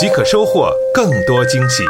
即可收获更多惊喜。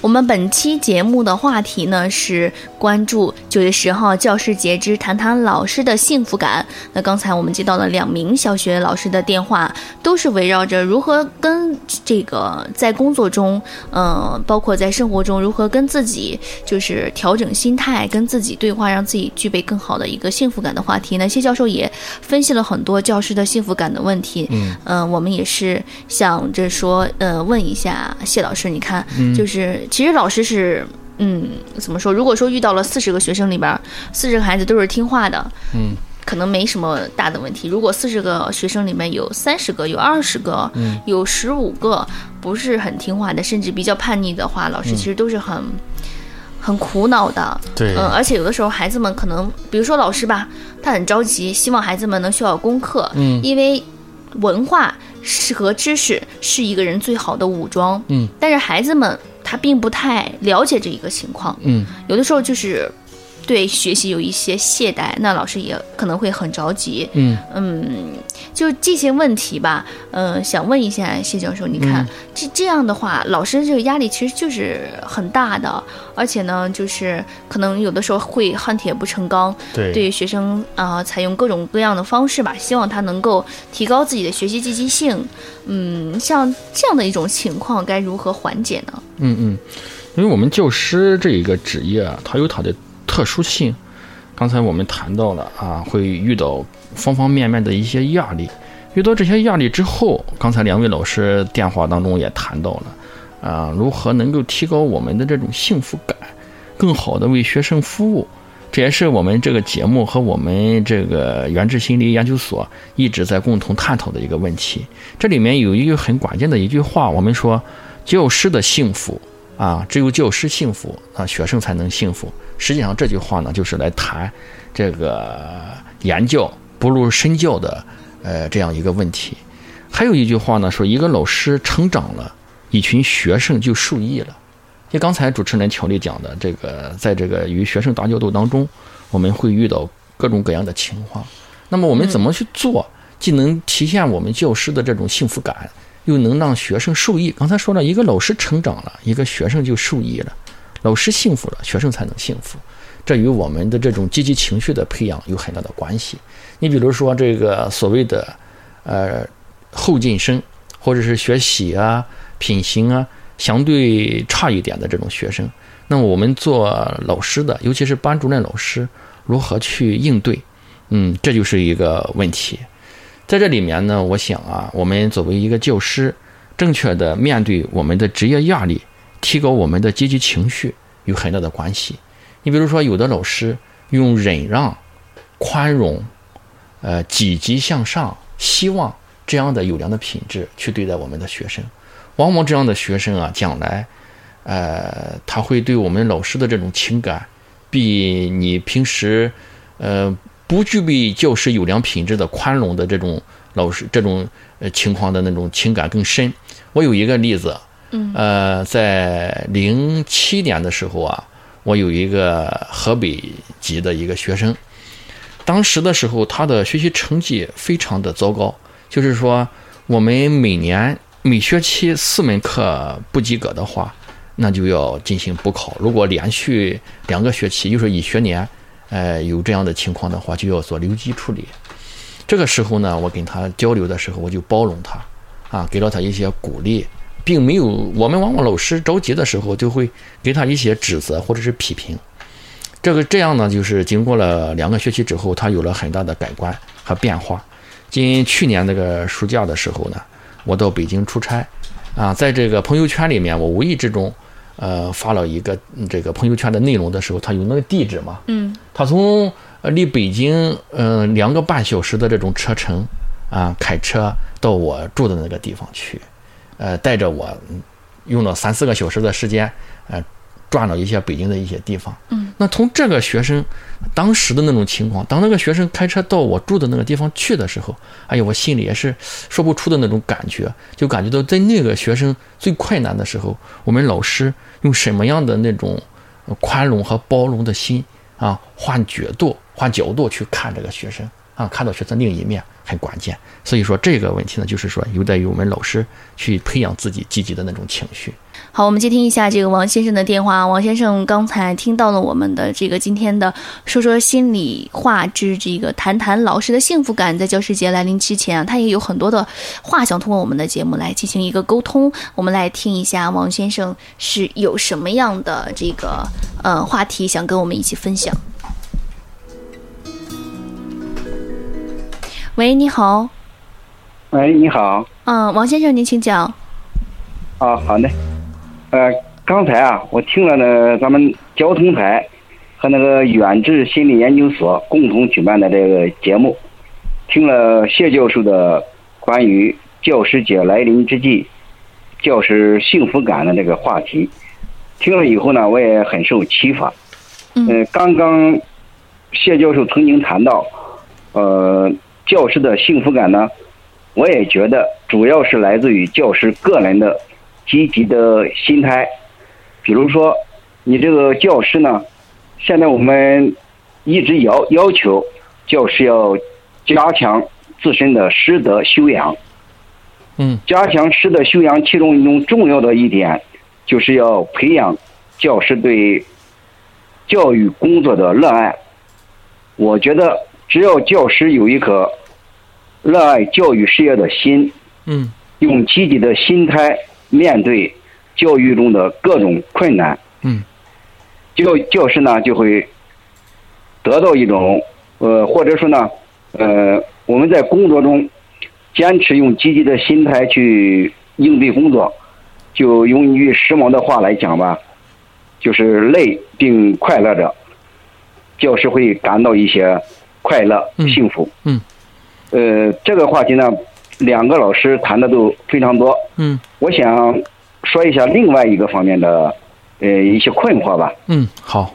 我们本期节目的话题呢是关注九月十号教师节之谈谈老师的幸福感。那刚才我们接到了两名小学老师的电话，都是围绕着如何跟这个在工作中，呃，包括在生活中如何跟自己就是调整心态，跟自己对话，让自己具备更好的一个幸福感的话题。那谢教授也分析了很多教师的幸福感的问题。嗯，呃，我们也是想着说，呃，问一下谢老师，你看，就是。其实老师是，嗯，怎么说？如果说遇到了四十个学生里边，四十个孩子都是听话的，嗯，可能没什么大的问题。如果四十个学生里面有三十个、有二十个、嗯有十五个不是很听话的，甚至比较叛逆的话，老师其实都是很。很苦恼的，对嗯，而且有的时候孩子们可能，比如说老师吧，他很着急，希望孩子们能学好功课，嗯因为文化是和知识是一个人最好的武装，嗯，但是孩子们他并不太了解这一个情况，嗯。有的时候就是对学习有一些懈怠，那老师也可能会很着急，嗯嗯，就这些问题吧，呃，想问一下谢教授，你看、嗯这这样的话，老师这个压力其实就是很大的，而且呢，就是可能有的时候会恨铁不成钢，对对于学生啊、呃采用各种各样的方式吧，希望他能够提高自己的学习积极性。嗯，像这样的一种情况，该如何缓解呢？嗯嗯，因为我们教师这一个职业啊，它有它的特殊性。刚才我们谈到了啊，会遇到方方面面的一些压力。遇到这些压力之后，刚才两位老师电话当中也谈到了，啊，如何能够提高我们的这种幸福感，更好的为学生服务。这也是我们这个节目和我们这个原智心理研究所一直在共同探讨的一个问题。这里面有一个很关键的一句话，我们说，教师的幸福啊，只有教师幸福啊，学生才能幸福。实际上这句话呢，就是来谈这个言教不如身教的呃这样一个问题。还有一句话呢，说一个老师成长了，一群学生就受益了。就刚才主持人乔丽讲的，这个在这个与学生打交道当中，我们会遇到各种各样的情况。那么我们怎么去做，既能体现我们教师的这种幸福感，又能让学生受益？刚才说了一个老师成长了，一个学生就受益了。老师幸福了，学生才能幸福。这与我们的这种积极情绪的培养有很大的关系。你比如说这个所谓的呃后进生，或者是学习啊、品行啊相对差一点的这种学生，那么我们做老师的，尤其是班主任老师，如何去应对？嗯，这就是一个问题。在这里面呢，我想啊，我们作为一个教师，正确的面对我们的职业压力，提高我们的积极情绪，有很大的关系。你比如说，有的老师用忍让、宽容、呃积极向上、希望这样的优良的品质去对待我们的学生，往往这样的学生啊，将来，呃，他会对我们老师的这种情感，比你平时，呃，不具备教师优良品质的宽容的这种老师这种情况的那种情感更深。我有一个例子，嗯，呃，在零七年的时候啊，我有一个河北籍的一个学生，当时的时候他的学习成绩非常的糟糕，就是说我们每年每学期四门课不及格的话，那就要进行补考。如果连续两个学期，就是一学年，呃，有这样的情况的话，就要做留级处理。这个时候呢，我跟他交流的时候，我就包容他，啊，给了他一些鼓励，并没有我们往往老师着急的时候，就会给他一些指责或者是批评。这个这样呢，就是经过了两个学期之后，他有了很大的改观和变化。今去年那个暑假的时候呢，我到北京出差，啊，在这个朋友圈里面，我无意之中，呃，发了一个嗯这个朋友圈的内容的时候，他有那个地址嘛，嗯他从呃离北京嗯、呃两个半小时的这种车程啊，开车到我住的那个地方去，呃，带着我嗯用了三四个小时的时间，呃，转了一些北京的一些地方。嗯，那从这个学生当时的那种情况，当那个学生开车到我住的那个地方去的时候，哎呀，我心里也是说不出的那种感觉，就感觉到在那个学生最困难的时候，我们老师用什么样的那种宽容和包容的心啊，换角度、换角度去看这个学生啊，看到学生另一面很关键。所以说这个问题呢，就是说有待于我们老师去培养自己积极的那种情绪。好，我们接听一下这个王先生的电话。王先生刚才听到了我们的这个今天的说说心里话之这个谈谈老师的幸福感，在教师节来临之前啊，他也有很多的话想通过我们的节目来进行一个沟通。我们来听一下王先生是有什么样的这个呃话题想跟我们一起分享。喂，你好。喂，你好。嗯，王先生，您请讲。啊，好的。呃，刚才啊，我听了呢，咱们交通台和那个远志心理研究所共同举办的这个节目，听了谢教授的关于教师节来临之际，教师幸福感的这个话题，听了以后呢，我也很受启发。嗯，刚刚谢教授曾经谈到，呃，教师的幸福感呢，我也觉得主要是来自于教师个人的。积极的心态，比如说，你这个教师呢，现在我们一直要要求教师要加强自身的师德修养。嗯，加强师德修养，其中一种重要的一点，就是要培养教师对教育工作的热爱。我觉得，只要教师有一颗热爱教育事业的心，嗯，用积极的心态。面对教育中的各种困难，嗯，教教师呢就会得到一种呃，或者说呢，呃，我们在工作中坚持用积极的心态去应对工作，就用一句时髦的话来讲吧，就是累并快乐着，教师会感到一些快乐、幸福。嗯，呃，这个话题呢。两个老师谈的都非常多，嗯，我想说一下另外一个方面的呃一些困惑吧。嗯，好。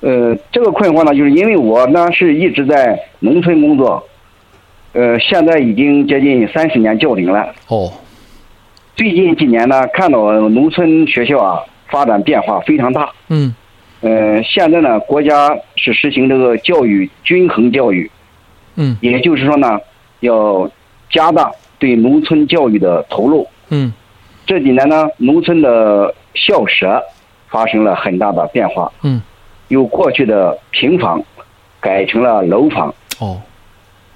呃，这个困惑呢，就是因为我呢是一直在农村工作，呃，现在已经接近三十年教龄了。哦。最近几年呢，看到农村学校啊发展变化非常大。嗯。呃，现在呢，国家是实行这个教育均衡教育。嗯。也就是说呢，要。加大对农村教育的投入。嗯，这几年呢，农村的校舍发生了很大的变化。嗯，由过去的平房改成了楼房。哦，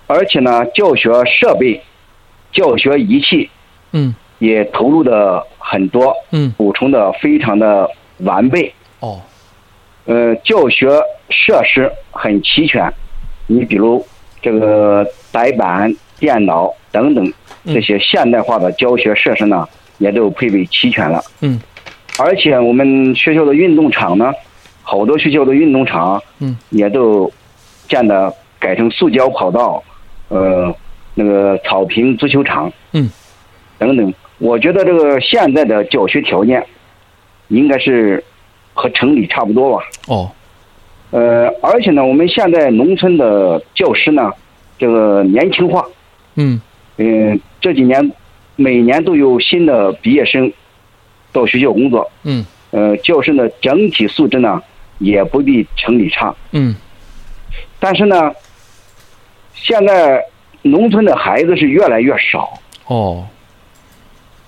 而且呢，教学设备、教学仪器，嗯，也投入的很多。嗯，补充的非常的完备。哦，呃，教学设施很齐全。你比如这个白板、电脑。等等，这些现代化的教学设施呢，也都配备齐全了。嗯，而且我们学校的运动场呢，好多学校的运动场，嗯，也都建的改成塑胶跑道，呃，那个草坪足球场，嗯，等等。我觉得这个现在的教学条件，应该是和城里差不多吧。哦，呃，而且呢，我们现在农村的教师呢，这个年轻化。嗯。嗯，这几年每年都有新的毕业生到学校工作。嗯。呃，教师的整体素质呢也不比城里差。嗯。但是呢，现在农村的孩子是越来越少。哦。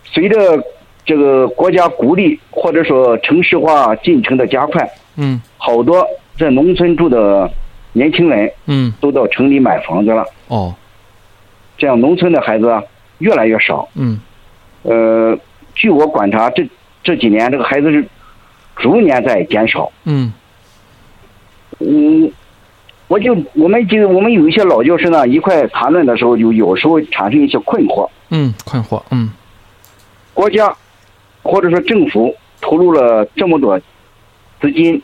随着这个国家鼓励或者说城市化进程的加快，嗯，好多在农村住的年轻人，嗯，都到城里买房子了。哦。这样，农村的孩子啊越来越少。嗯，呃，据我观察，这这几年这个孩子是逐年在减少。嗯，嗯，我就我们就我们有一些老教师呢，一块谈论的时候，就有时候产生一些困惑。嗯，困惑。嗯，国家或者说政府投入了这么多资金，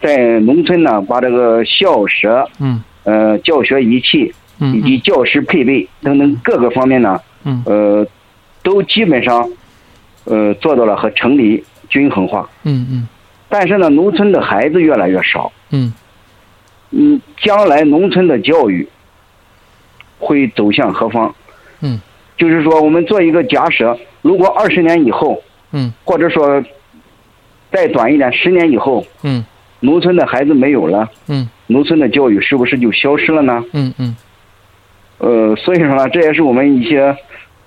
在农村呢，把这个校舍、嗯，呃，教学仪器。以及教师配备等等各个方面呢，呃，都基本上呃，做到了和城里均衡化。嗯嗯但是呢，农村的孩子越来越少。嗯嗯，将来农村的教育会走向何方？嗯，就是说，我们做一个假设，如果二十年以后，嗯。或者说再短一点，十年以后，嗯。农村的孩子没有了，嗯。农村的教育是不是就消失了呢？嗯嗯。呃，所以说呢，这也是我们一些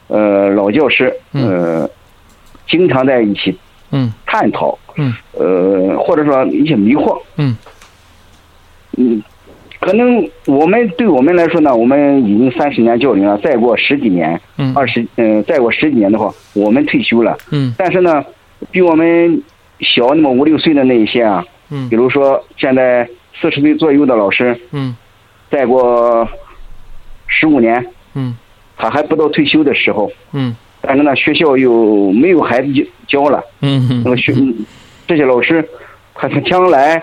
呃老教师呃经常在一起嗯。探讨，嗯。呃，或者说一些迷惑，嗯。嗯，可能我们对我们来说呢，我们已经三十年教龄了，再过十几年，嗯。二十，嗯、再过十几年的话，我们退休了。嗯。但是呢，比我们小那么五六岁的那一些啊，嗯。比如说现在四十岁左右的老师，嗯。再过十五年，嗯。他还不到退休的时候，嗯。但是呢，学校又没有孩子教教了，嗯。那么学嗯这些老师，他他将来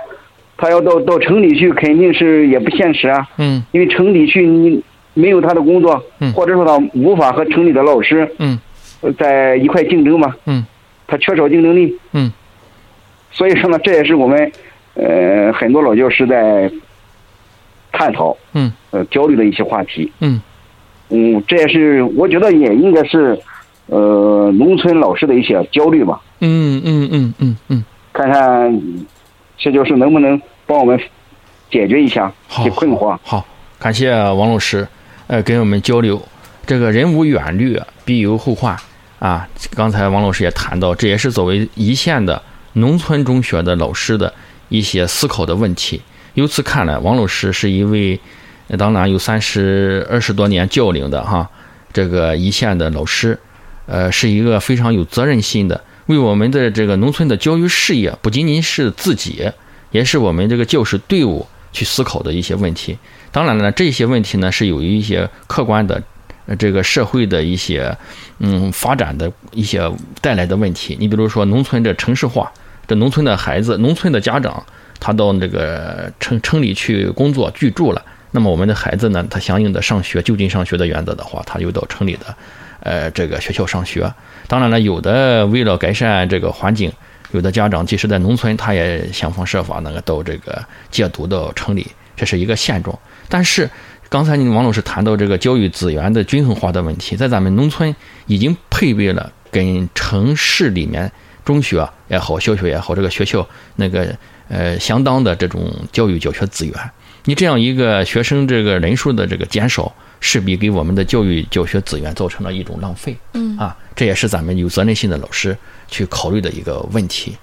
他要到到城里去，肯定是也不现实啊。嗯。因为城里去你没有他的工作，嗯。或者说他无法和城里的老师嗯。呃在一块竞争嘛，嗯。他缺少竞争力，嗯。所以说呢，这也是我们呃很多老教师在探讨嗯。呃焦虑的一些话题。嗯。嗯，这也是我觉得也应该是呃农村老师的一些焦虑吧。嗯嗯嗯嗯嗯，看看谢教授能不能帮我们解决一下好这困惑。好，感谢王老师，呃，跟我们交流。这个人无远虑，必有后患啊。刚才王老师也谈到，这也是作为一线的农村中学的老师的一些思考的问题。由此看来，王老师是一位，呃当然有三十二十多年教龄的哈，这个一线的老师，呃，是一个非常有责任心的，为我们的这个农村的教育事业，不仅仅是自己，也是我们这个教师队伍去思考的一些问题。当然了，这些问题呢是有一些客观的，呃，这个社会的一些嗯发展的一些带来的问题。你比如说农村这城市化，这农村的孩子、农村的家长，他到那个城城里去工作居住了，那么我们的孩子呢，他相应的上学就近上学的原则的话，他又到城里的呃这个学校上学。当然了，有的为了改善这个环境，有的家长即使在农村，他也想方设法那个到这个借读到城里，这是一个现状。但是刚才你王老师谈到这个教育资源的均衡化的问题，在咱们农村已经配备了跟城市里面中学也好、小学也好，这个学校那个呃相当的这种教育教学资源。你这样一个学生这个人数的这个减少，势必给我们的教育教学资源造成了一种浪费。嗯啊，这也是咱们有责任心的老师去考虑的一个问题。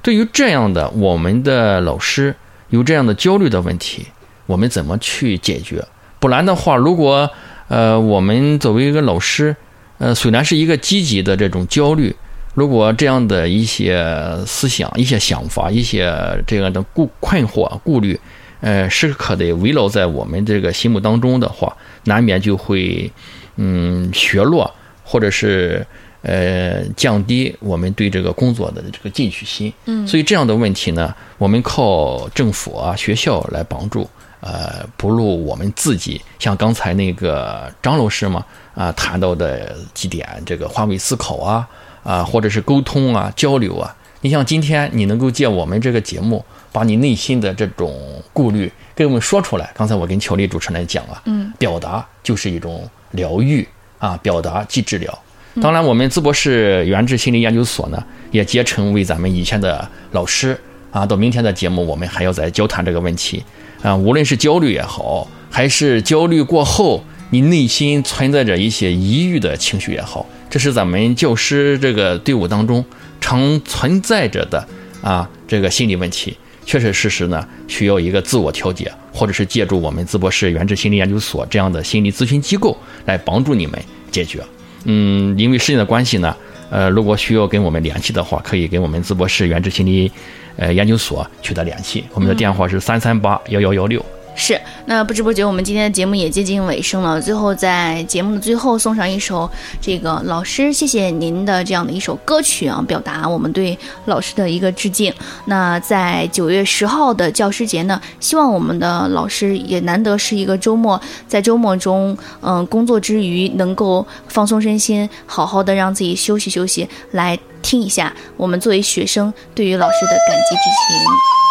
对于这样的我们的老师有这样的焦虑的问题，我们怎么去解决？不然的话，如果呃我们作为一个老师，呃虽然是一个积极的这种焦虑，如果这样的一些思想、一些想法、一些这样的顾困惑、顾虑，呃时刻的围绕在我们这个心目当中的话，难免就会嗯削弱，或者是呃降低我们对这个工作的这个进取心。嗯所以这样的问题呢，我们靠政府啊、学校来帮助。呃，不如我们自己，像刚才那个张老师嘛，啊、谈到的几点，这个换位思考啊，啊、或者是沟通啊、交流啊。你像今天你能够借我们这个节目，把你内心的这种顾虑给我们说出来。刚才我跟乔丽主持人讲了，嗯，表达就是一种疗愈啊，表达即治疗。当然，我们淄博市原治心理研究所呢，也竭诚为咱们以前的老师啊，到明天的节目，我们还要再交谈这个问题啊。无论是焦虑也好，还是焦虑过后你内心存在着一些抑郁的情绪也好，这是咱们教师这个队伍当中常存在着的啊这个心理问题。确确实实呢，需要一个自我调节，或者是借助我们淄博市原治心理研究所这样的心理咨询机构来帮助你们解决。嗯，因为时间的关系呢，呃，如果需要跟我们联系的话，可以跟我们淄博市原治心理呃研究所取得联系，我们的电话是三三八幺幺幺六。是，那不知不觉我们今天的节目也接近尾声了。最后，在节目的最后送上一首这个老师，谢谢您的这样的一首歌曲啊，表达我们对老师的一个致敬。那在九月十号的教师节呢，希望我们的老师也难得是一个周末，在周末中，嗯，工作之余能够放松身心，好好的让自己休息休息，来听一下我们作为学生对于老师的感激之情。